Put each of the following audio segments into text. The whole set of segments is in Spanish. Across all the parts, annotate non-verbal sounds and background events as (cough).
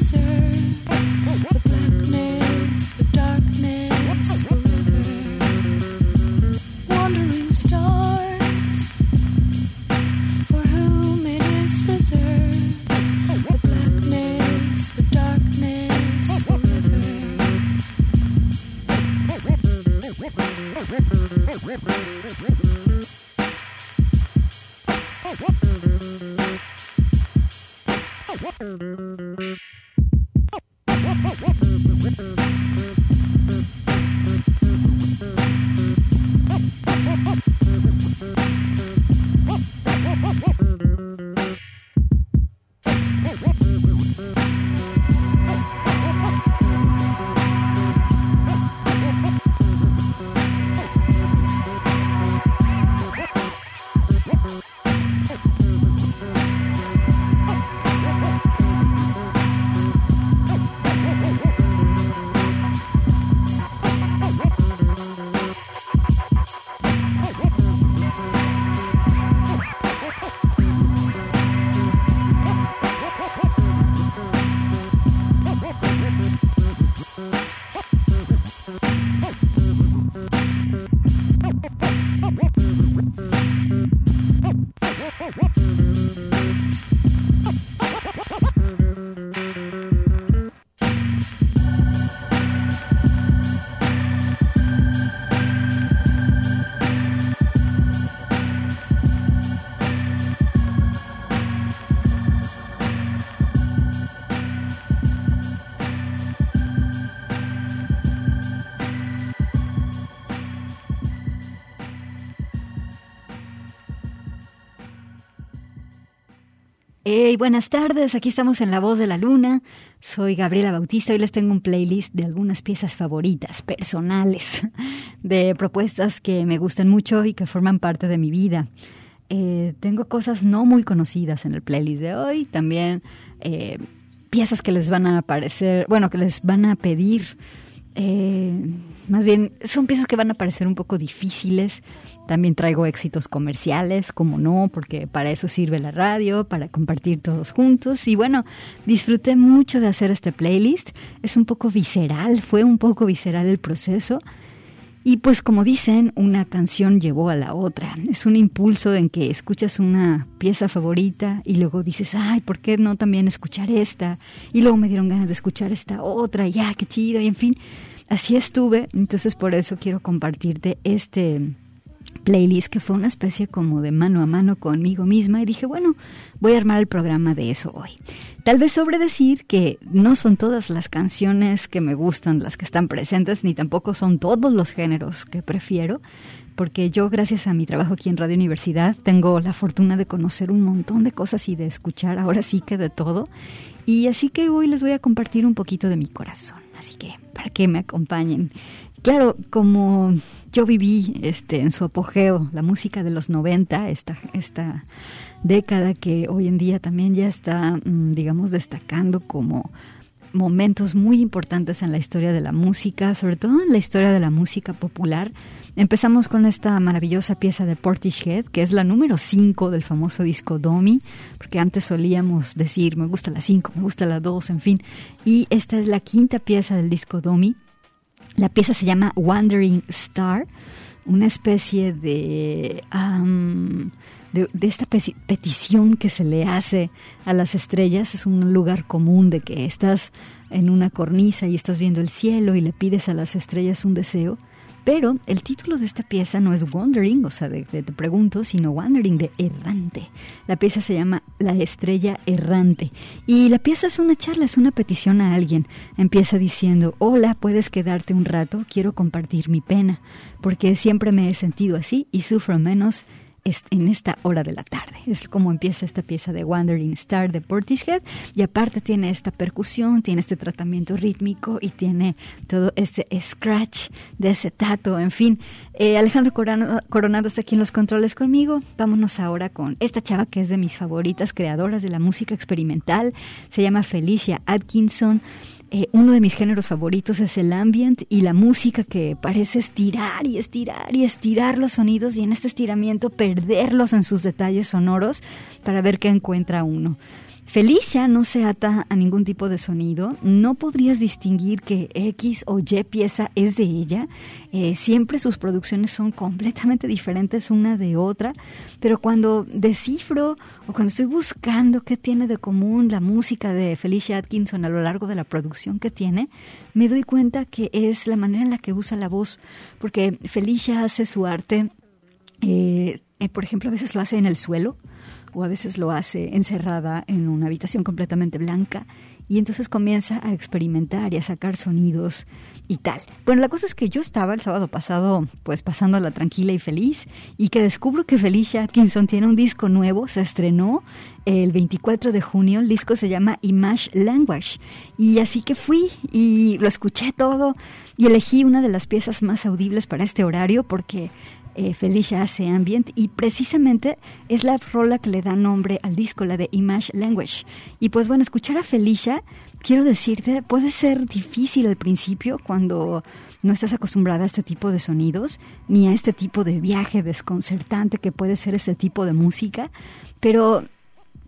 deserve. Hey, buenas tardes, aquí estamos en La Voz de la Luna. Soy Gabriela Bautista. Hoy les tengo un playlist de algunas piezas favoritas, personales, (laughs) de propuestas que me gustan mucho y que forman parte de mi vida. Eh, tengo cosas no muy conocidas en el playlist de hoy, también eh, piezas que les van a aparecer, bueno, que les van a pedir eh, más bien, son piezas que van a parecer un poco difíciles. También traigo éxitos comerciales, como no, porque para eso sirve la radio, para compartir todos juntos. Y bueno, disfruté mucho de hacer este playlist. Es un poco visceral, fue un poco visceral el proceso. Y pues como dicen, una canción llevó a la otra. Es un impulso en que escuchas una pieza favorita y luego dices, ay, ¿por qué no también escuchar esta? Y luego me dieron ganas de escuchar esta otra, ya, qué chido, y en fin, así estuve. Entonces por eso quiero compartirte este playlist que fue una especie como de mano a mano conmigo misma y dije, bueno, voy a armar el programa de eso hoy. Tal vez sobre decir que no son todas las canciones que me gustan las que están presentes, ni tampoco son todos los géneros que prefiero, porque yo gracias a mi trabajo aquí en Radio Universidad tengo la fortuna de conocer un montón de cosas y de escuchar ahora sí que de todo. Y así que hoy les voy a compartir un poquito de mi corazón. Así que para que me acompañen. Claro, como yo viví este, en su apogeo la música de los 90, esta, esta década que hoy en día también ya está, mm, digamos, destacando como momentos muy importantes en la historia de la música, sobre todo en la historia de la música popular. Empezamos con esta maravillosa pieza de Portishead, que es la número 5 del famoso disco Domi, porque antes solíamos decir, me gusta la 5, me gusta la 2, en fin. Y esta es la quinta pieza del disco Domi. La pieza se llama Wandering Star, una especie de... de, esta petición que se le hace a las estrellas. Es un lugar común de que estás en una cornisa y estás viendo el cielo y le pides a las estrellas un deseo. Pero el título de esta pieza no es Wandering, o sea, te pregunto, sino Wandering de errante. La pieza se llama La estrella errante. Y la pieza es una charla, es una petición a alguien. Empieza diciendo, hola, puedes quedarte un rato, quiero compartir mi pena, porque siempre me he sentido así y sufro menos en esta hora de la tarde. Es como empieza esta pieza de Wandering Star de Portishead y aparte tiene esta percusión, tiene este tratamiento rítmico y tiene todo ese scratch de acetato, en fin. Eh, Alejandro Coronado, está aquí en los controles conmigo. Vámonos ahora con esta chava que es de mis favoritas creadoras de la música experimental. Se llama Felicia Atkinson. Eh, uno de mis géneros favoritos es el ambient y la música que parece estirar y estirar y estirar los sonidos y en este estiramiento perderlos en sus detalles sonoros para ver qué encuentra uno. Felicia no se ata a ningún tipo de sonido, no podrías distinguir que X o Y pieza es de ella, eh, siempre sus producciones son completamente diferentes una de otra, pero cuando descifro o cuando estoy buscando qué tiene de común la música de Felicia Atkinson a lo largo de la producción que tiene, me doy cuenta que es la manera en la que usa la voz, porque Felicia hace su arte, eh, eh, por ejemplo, a veces lo hace en el suelo, o a veces lo hace encerrada en una habitación completamente blanca y entonces comienza a experimentar y a sacar sonidos y tal. Bueno, la cosa es que yo estaba el sábado pasado pues pasándola tranquila y feliz y que descubro que Felicia Atkinson tiene un disco nuevo, se estrenó el 24 de junio, el disco se llama Image Language y así que fui y lo escuché todo y elegí una de las piezas más audibles para este horario porque eh, Felicia hace ambient y precisamente es la rola que le da nombre al disco, la de Image Language. Y pues bueno, escuchar a Felicia, quiero decirte, puede ser difícil al principio cuando no estás acostumbrada a este tipo de sonidos, ni a este tipo de viaje desconcertante que puede ser ese tipo de música, pero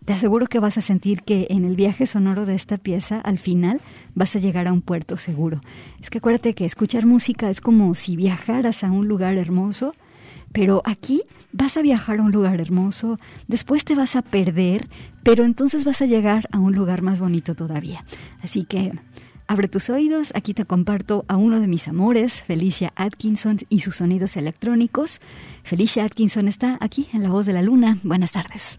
te aseguro que vas a sentir que en el viaje sonoro de esta pieza, al final, vas a llegar a un puerto seguro. Es que acuérdate que escuchar música es como si viajaras a un lugar hermoso pero aquí vas a viajar a un lugar hermoso, después te vas a perder, pero entonces vas a llegar a un lugar más bonito todavía. Así que abre tus oídos, aquí te comparto a uno de mis amores, Felicia Atkinson y sus sonidos electrónicos. Felicia Atkinson está aquí en La Voz de la Luna. Buenas tardes.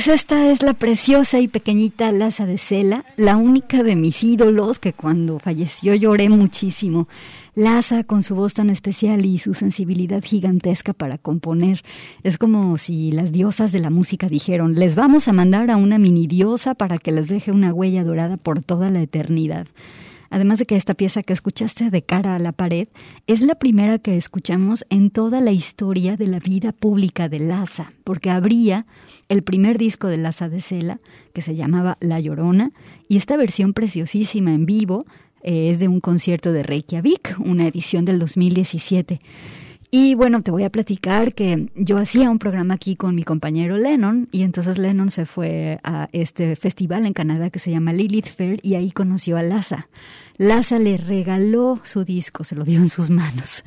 Pues esta es la preciosa y pequeñita Laza de Cela, la única de mis ídolos que cuando falleció lloré muchísimo. Laza, con su voz tan especial y su sensibilidad gigantesca para componer, es como si las diosas de la música dijeron, les vamos a mandar a una mini diosa para que les deje una huella dorada por toda la eternidad. Además de que esta pieza que escuchaste de cara a la pared es la primera que escuchamos en toda la historia de la vida pública de Laza, porque habría el primer disco de Laza de Cela, que se llamaba La Llorona, y esta versión preciosísima en vivo eh, es de un concierto de Reykjavik, una edición del 2017. Y bueno, te voy a platicar que yo hacía un programa aquí con mi compañero Lennon y entonces Lennon se fue a este festival en Canadá que se llama Lilith Fair y ahí conoció a Laza. Laza le regaló su disco, se lo dio en sus manos.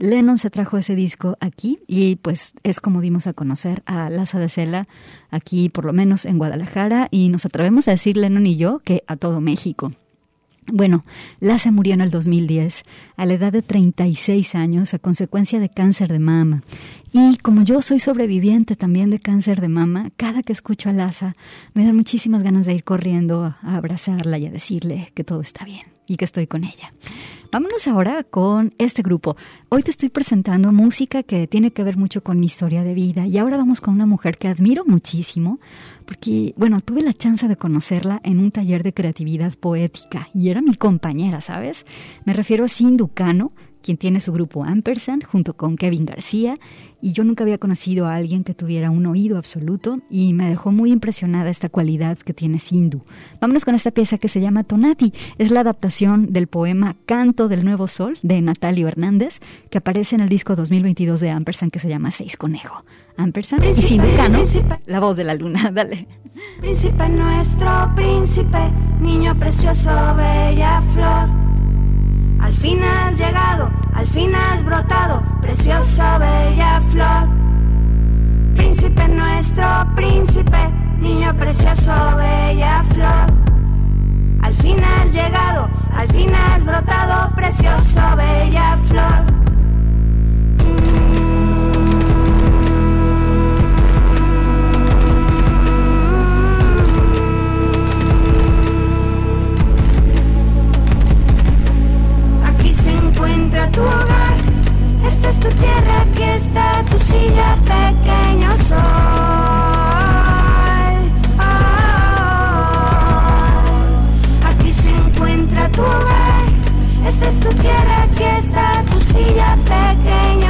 Lennon se trajo ese disco aquí y pues es como dimos a conocer a Laza de Cela aquí por lo menos en Guadalajara y nos atrevemos a decir Lennon y yo que a todo México. Bueno, Laza murió en el 2010 a la edad de 36 años a consecuencia de cáncer de mama. Y como yo soy sobreviviente también de cáncer de mama, cada que escucho a Laza me dan muchísimas ganas de ir corriendo a abrazarla y a decirle que todo está bien y que estoy con ella. Vámonos ahora con este grupo. Hoy te estoy presentando música que tiene que ver mucho con mi historia de vida y ahora vamos con una mujer que admiro muchísimo porque, bueno, tuve la chance de conocerla en un taller de creatividad poética y era mi compañera, ¿sabes? Me refiero a Sindhu Kano, quien tiene su grupo Ampersand junto con Kevin García y yo nunca había conocido a alguien que tuviera un oído absoluto y me dejó muy impresionada esta cualidad que tiene Sindhu. Vámonos con esta pieza que se llama Tonati. Es la adaptación del poema Canto del Nuevo Sol de Natalio Hernández que aparece en el disco 2022 de Ampersand que se llama Seis Conejo. Ampersand y Sindhu Kano, la voz de la luna. (laughs) Dale. Príncipe nuestro, príncipe, niño precioso, bella flor. Al fin has llegado, al fin has brotado, preciosa, bella flor. Príncipe nuestro, príncipe, niño precioso, bella flor. Al fin has llegado, al fin has brotado, precioso, bella flor. Es tu tierra, aquí está tu silla, pequeño sol. Ah, Aquí se encuentra tu hogar. Esta es tu tierra, aquí está tu silla, pequeño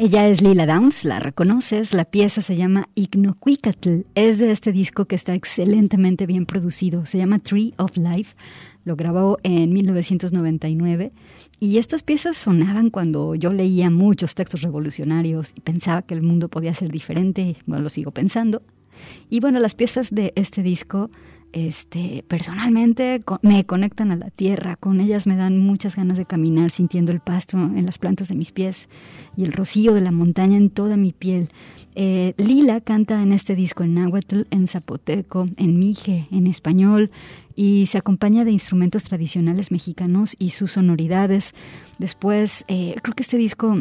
Ella es Lila Downs, la reconoces. La pieza se llama Ignoquicatl. Es de este disco que está excelentemente bien producido. Se llama Tree of Life. Lo grabó en 1999. Y estas piezas sonaban cuando yo leía muchos textos revolucionarios y pensaba que el mundo podía ser diferente. Bueno, lo sigo pensando. Y bueno, las piezas de este disco, este, personalmente me conectan a la tierra. Con ellas me dan muchas ganas de caminar sintiendo el pasto en las plantas de mis pies y el rocío de la montaña en toda mi piel. Eh, Lila canta en este disco en náhuatl, en zapoteco, en mije, en español y se acompaña de instrumentos tradicionales mexicanos y sus sonoridades. Después, eh, creo que este disco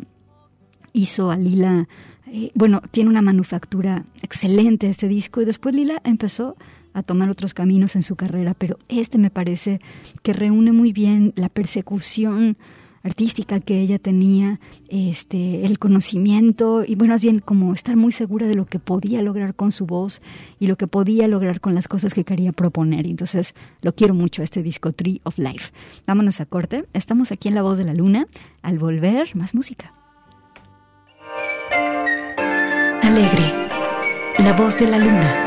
hizo a Lila, eh, bueno, tiene una manufactura excelente este disco y después Lila empezó tomar otros caminos en su carrera, pero este me parece que reúne muy bien la persecución artística que ella tenía, este, el conocimiento y bueno, más bien como estar muy segura de lo que podía lograr con su voz y lo que podía lograr con las cosas que quería proponer. Entonces, lo quiero mucho este disco Tree of Life. Vámonos a corte. Estamos aquí en La Voz de la Luna. Al volver, más música. Alegre. La voz de la luna.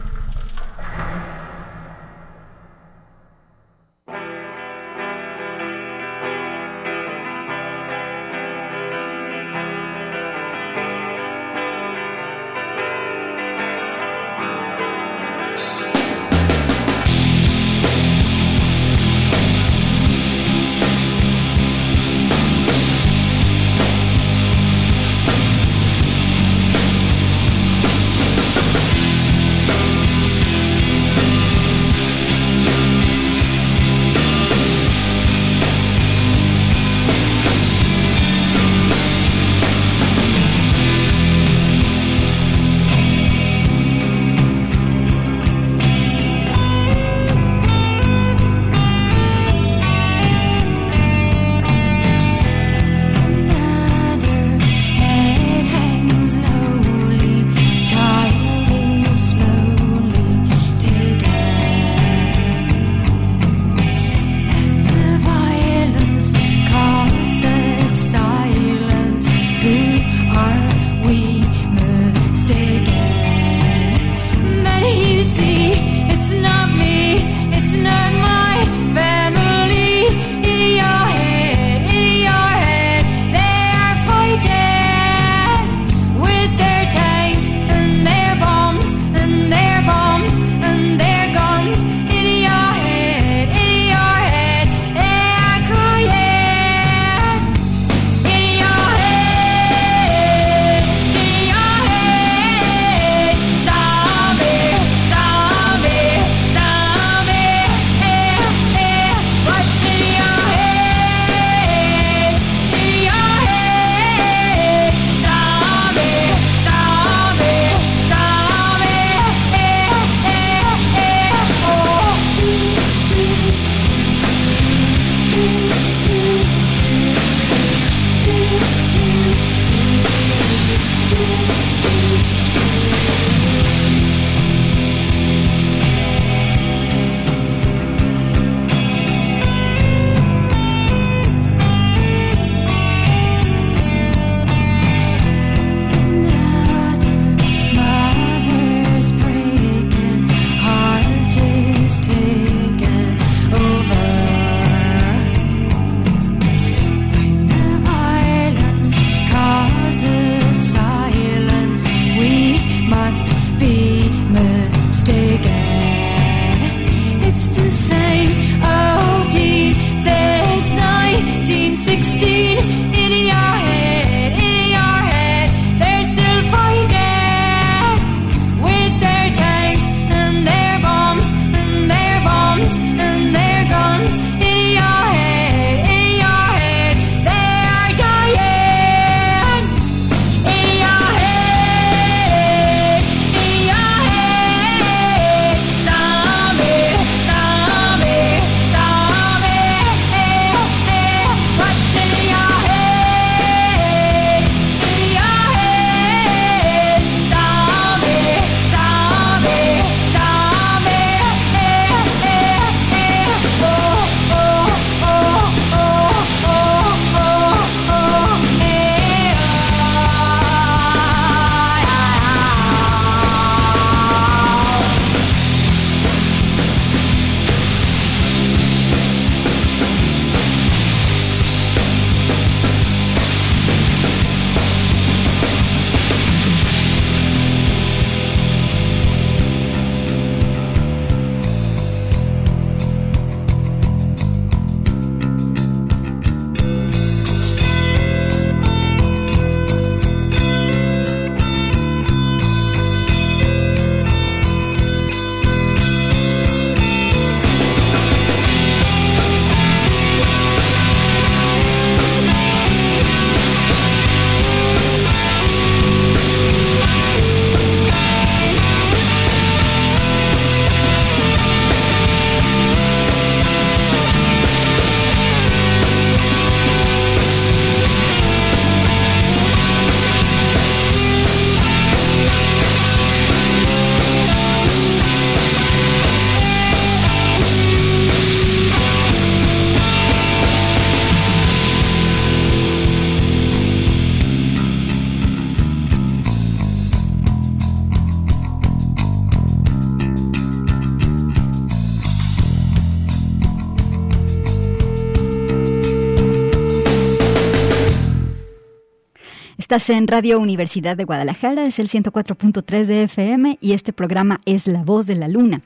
Estás en Radio Universidad de Guadalajara, es el 104.3 de FM y este programa es La Voz de la Luna.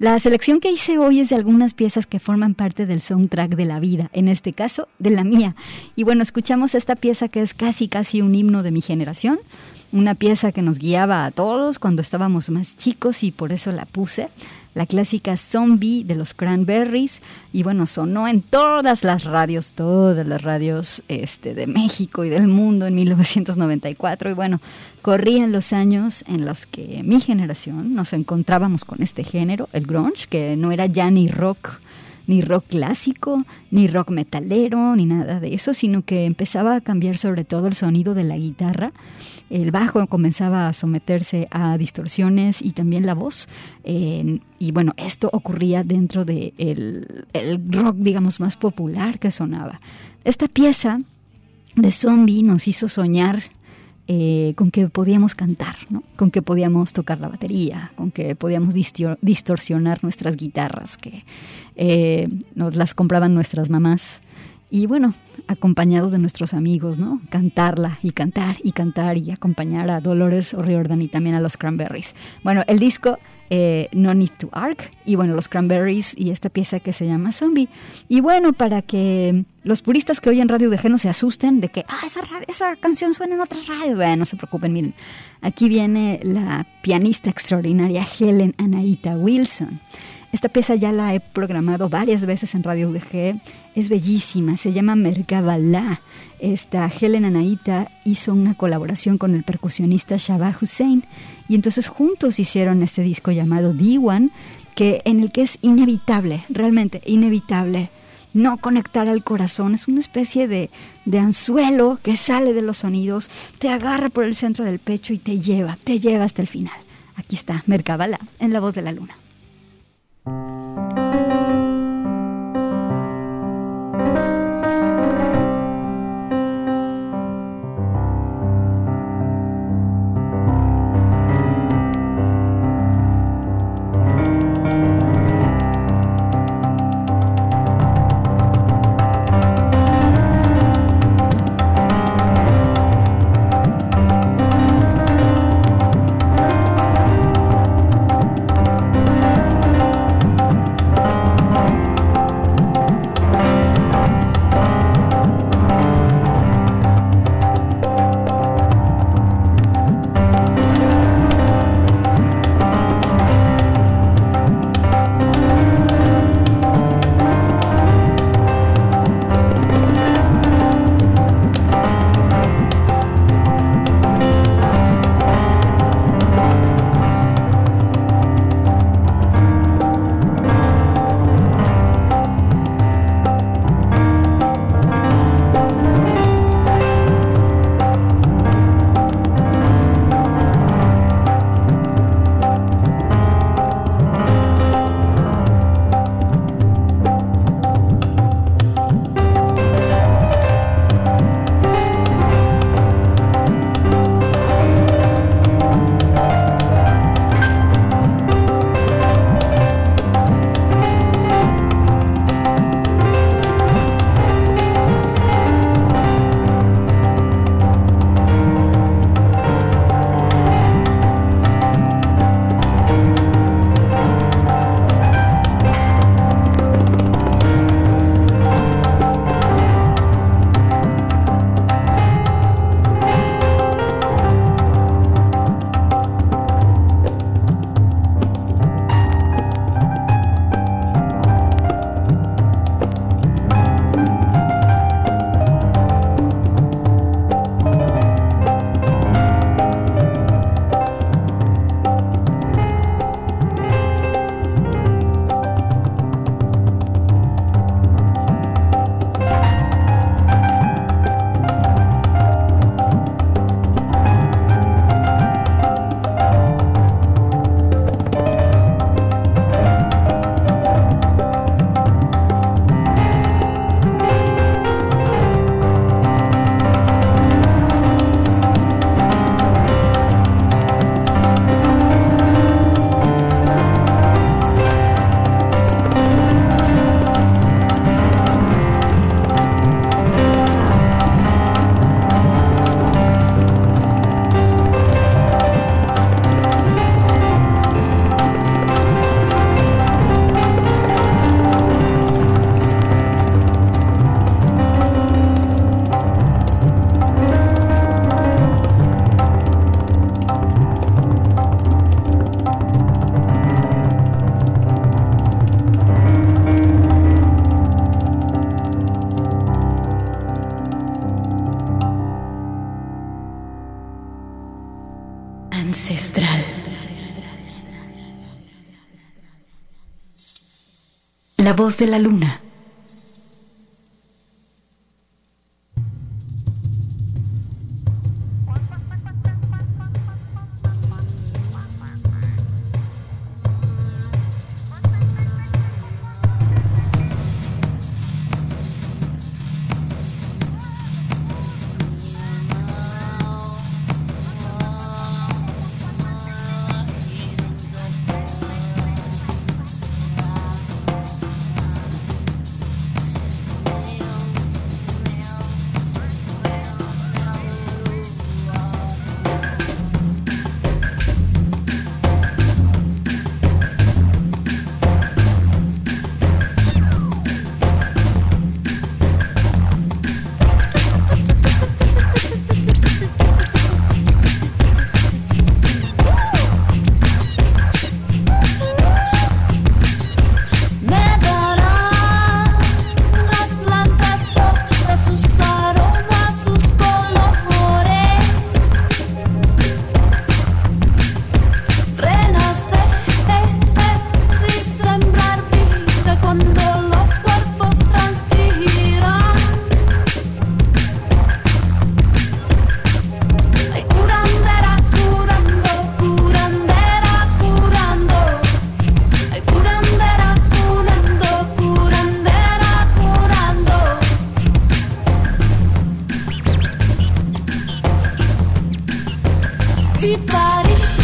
La selección que hice hoy es de algunas piezas que forman parte del soundtrack de la vida, en este caso de la mía. Y bueno, escuchamos esta pieza que es casi casi un himno de mi generación, una pieza que nos guiaba a todos cuando estábamos más chicos y por eso la puse la clásica Zombie de los Cranberries. Y bueno, sonó en todas las radios, todas las radios este, de México y del mundo en 1994 y bueno, corrían los años en los que mi generación nos encontrábamos con este género, el grunge, que no era ya ni rock ni rock clásico, ni rock metalero, ni nada de eso, sino que empezaba a cambiar sobre todo el sonido de la guitarra. El bajo comenzaba a someterse a distorsiones y también la voz. Y bueno, esto ocurría dentro del de el rock, digamos, más popular que sonaba. Esta pieza de zombie nos hizo soñar eh, con que podíamos cantar, ¿no? con que podíamos tocar la batería, con que podíamos distorsionar nuestras guitarras, que eh, nos las compraban nuestras mamás. Y bueno, acompañados de nuestros amigos, ¿no? Cantarla y cantar y cantar y acompañar a Dolores O'Riordan y también a los Cranberries. Bueno, el disco eh, No Need to Arc y bueno, los Cranberries y esta pieza que se llama Zombie. Y bueno, para que los puristas que oyen Radio de no se asusten de que, ah, esa, esa canción suena en otras radios. Bueno, no se preocupen, miren, aquí viene la pianista extraordinaria Helen Anaita Wilson. Esta pieza ya la he programado varias veces en Radio UDG. Es bellísima, se llama Merkabala. Esta Helen Anaita hizo una colaboración con el percusionista Shabah Hussein y entonces juntos hicieron este disco llamado Diwan, que en el que es inevitable, realmente inevitable no conectar al corazón. Es una especie de, de, anzuelo que sale de los sonidos, te agarra por el centro del pecho y te lleva, te lleva hasta el final. Aquí está Merkabala en La Voz de la Luna. ancestral. La voz de la luna. Sale, sale,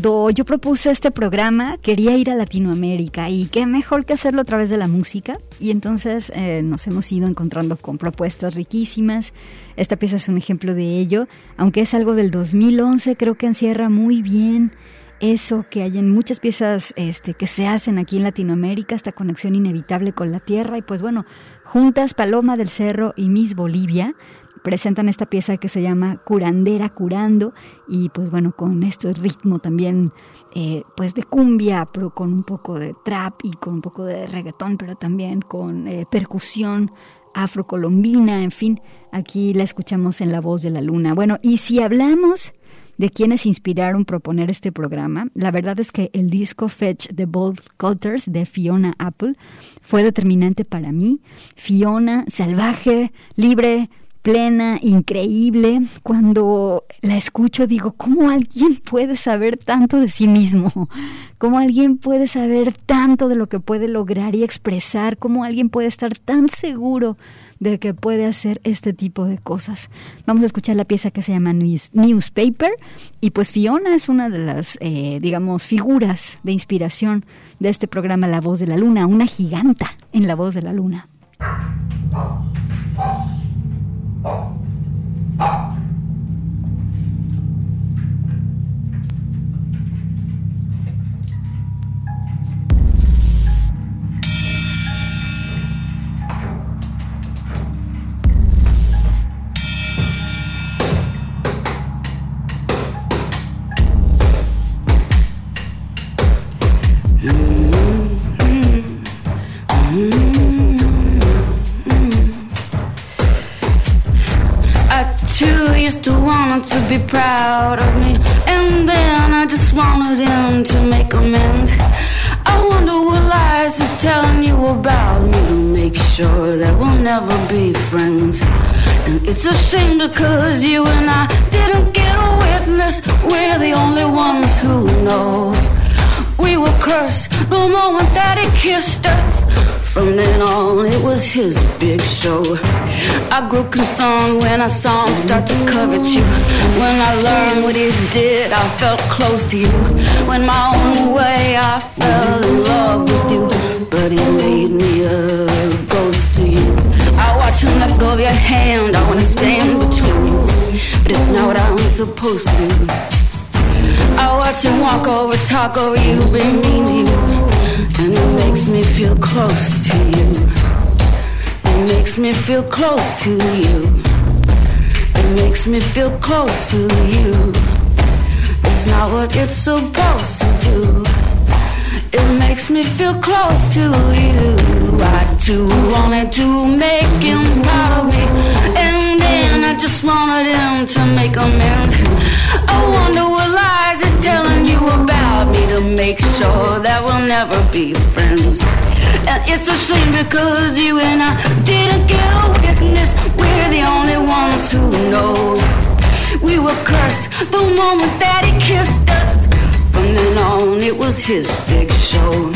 cuando yo propuse este programa quería ir a Latinoamérica y qué mejor que hacerlo a través de la música y entonces eh, nos hemos ido encontrando con propuestas riquísimas. Esta pieza es un ejemplo de ello, aunque es algo del 2011, creo que encierra muy bien eso que hay en muchas piezas este, que se hacen aquí en Latinoamérica, esta conexión inevitable con la tierra y pues bueno, juntas Paloma del Cerro y Miss Bolivia presentan esta pieza que se llama Curandera Curando y pues bueno, con este ritmo también eh, pues de cumbia, pero con un poco de trap y con un poco de reggaetón, pero también con eh, percusión afrocolombina, en fin, aquí la escuchamos en La Voz de la Luna. Bueno, y si hablamos de quienes inspiraron proponer este programa, la verdad es que el disco Fetch the Bold Cutters de Fiona Apple fue determinante para mí. Fiona, salvaje, libre, plena, increíble. Cuando la escucho digo, ¿cómo alguien puede saber tanto de sí mismo? (laughs) ¿Cómo alguien puede saber tanto de lo que puede lograr y expresar? ¿Cómo alguien puede estar tan seguro de que puede hacer este tipo de cosas? Vamos a escuchar la pieza que se llama News- Newspaper y pues Fiona es una de las, eh, digamos, figuras de inspiración de este programa La Voz de la Luna, una giganta en La Voz de la Luna. あっ want to be proud of me, and then I just wanted him to make amends. I wonder what lies he's telling you about me to make sure that we'll never be friends. And it's a shame because you and I didn't get a witness. We're the only ones who know. We were cursed the moment that he kissed us. From then on, it was his big show. I grew concerned when I saw him start to covet you. When I learned what he did, I felt close to you. When my own way, I fell in love with you. But he's made me a ghost to you. I watch him let go of your hand. I wanna stand between you, but it's not what I'm supposed to do. I watch him walk over, talk over you, be mean to you. And it makes me feel close to you. It makes me feel close to you. It makes me feel close to you. It's not what it's supposed to do. It makes me feel close to you. I too wanted to make him proud of me. And then I just wanted him to make amends. I wonder what lies about me to make sure that we'll never be friends. And it's a shame because you and I didn't get a witness. We're the only ones who know. We were cursed the moment that he kissed us. From then on, it was his big show.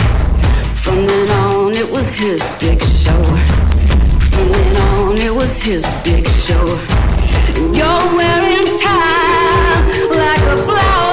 From then on, it was his big show. From then on, it was his big show. You're wearing time like a flowery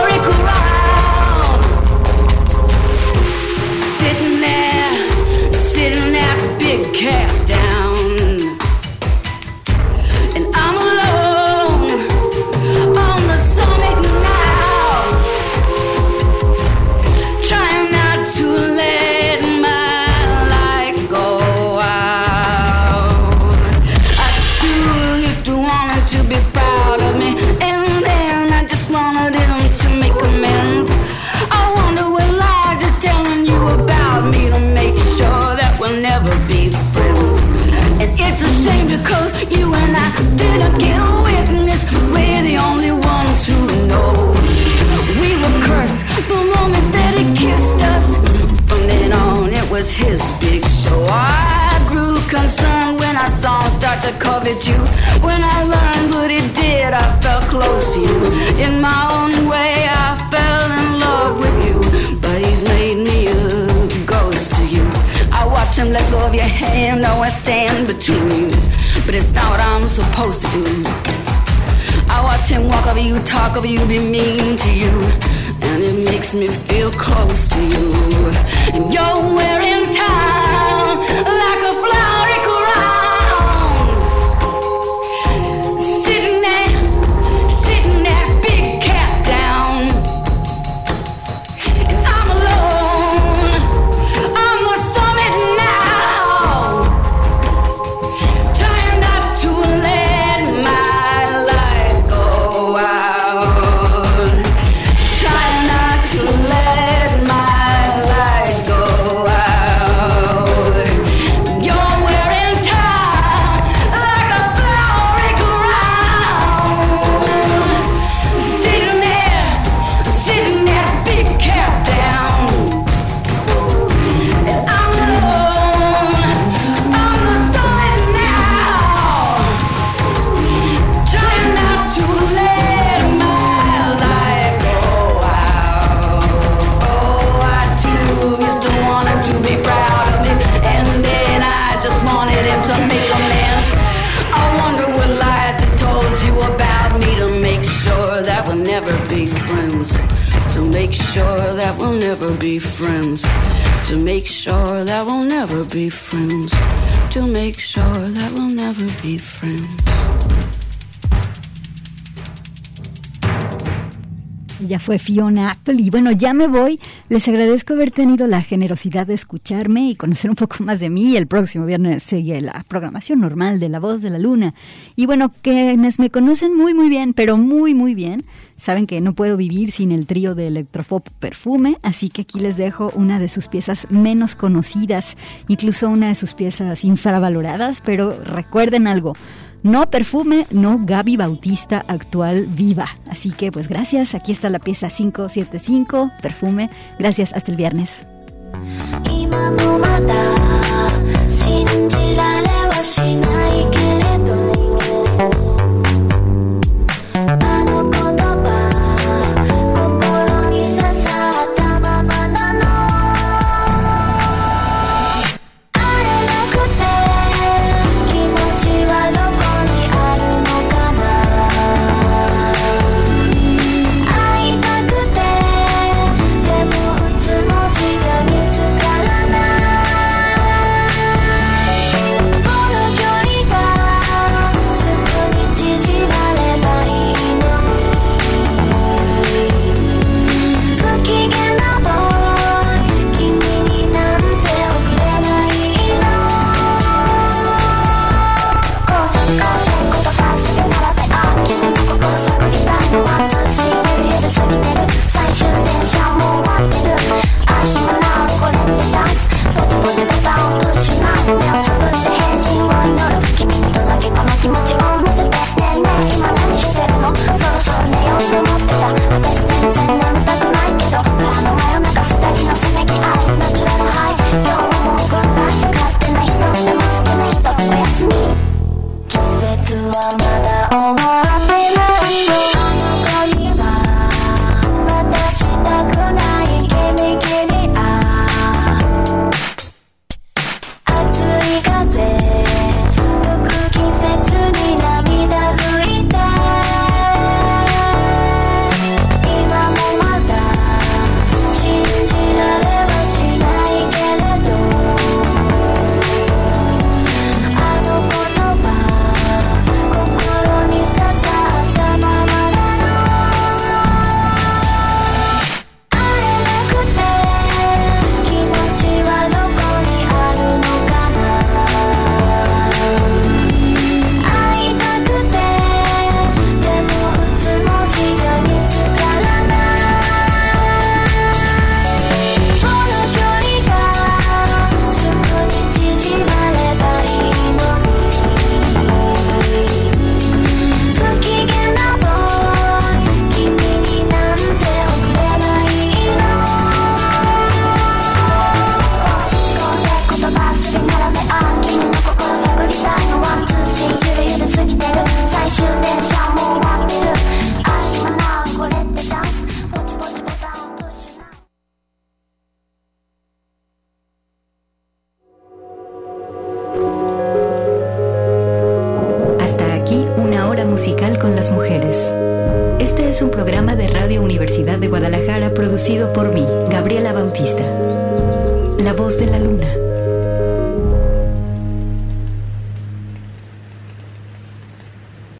was his big show. I grew concerned when I saw him start to covet you. When I learned what he did, I felt close to you. In my own way, I fell in love with you. But he's made me a ghost to you. I watch him let go of your hand, I stand between you. But it's not what I'm supposed to do. I watch him walk over you, talk over you, be mean to you and it makes me feel close to you. And you're wearing time like a flower. to Ella fue Fiona Apple y bueno, ya me voy. Les agradezco haber tenido la generosidad de escucharme y conocer un poco más de mí. El próximo viernes sigue la programación normal de La Voz de la Luna. Y bueno, quienes me conocen muy, muy bien, pero muy, muy bien, Saben que no puedo vivir sin el trío de Electrofop Perfume, así que aquí les dejo una de sus piezas menos conocidas, incluso una de sus piezas infravaloradas, pero recuerden algo. No perfume, no Gaby Bautista actual viva. Así que pues gracias, aquí está la pieza 575, perfume. Gracias, hasta el viernes until I'm at that all my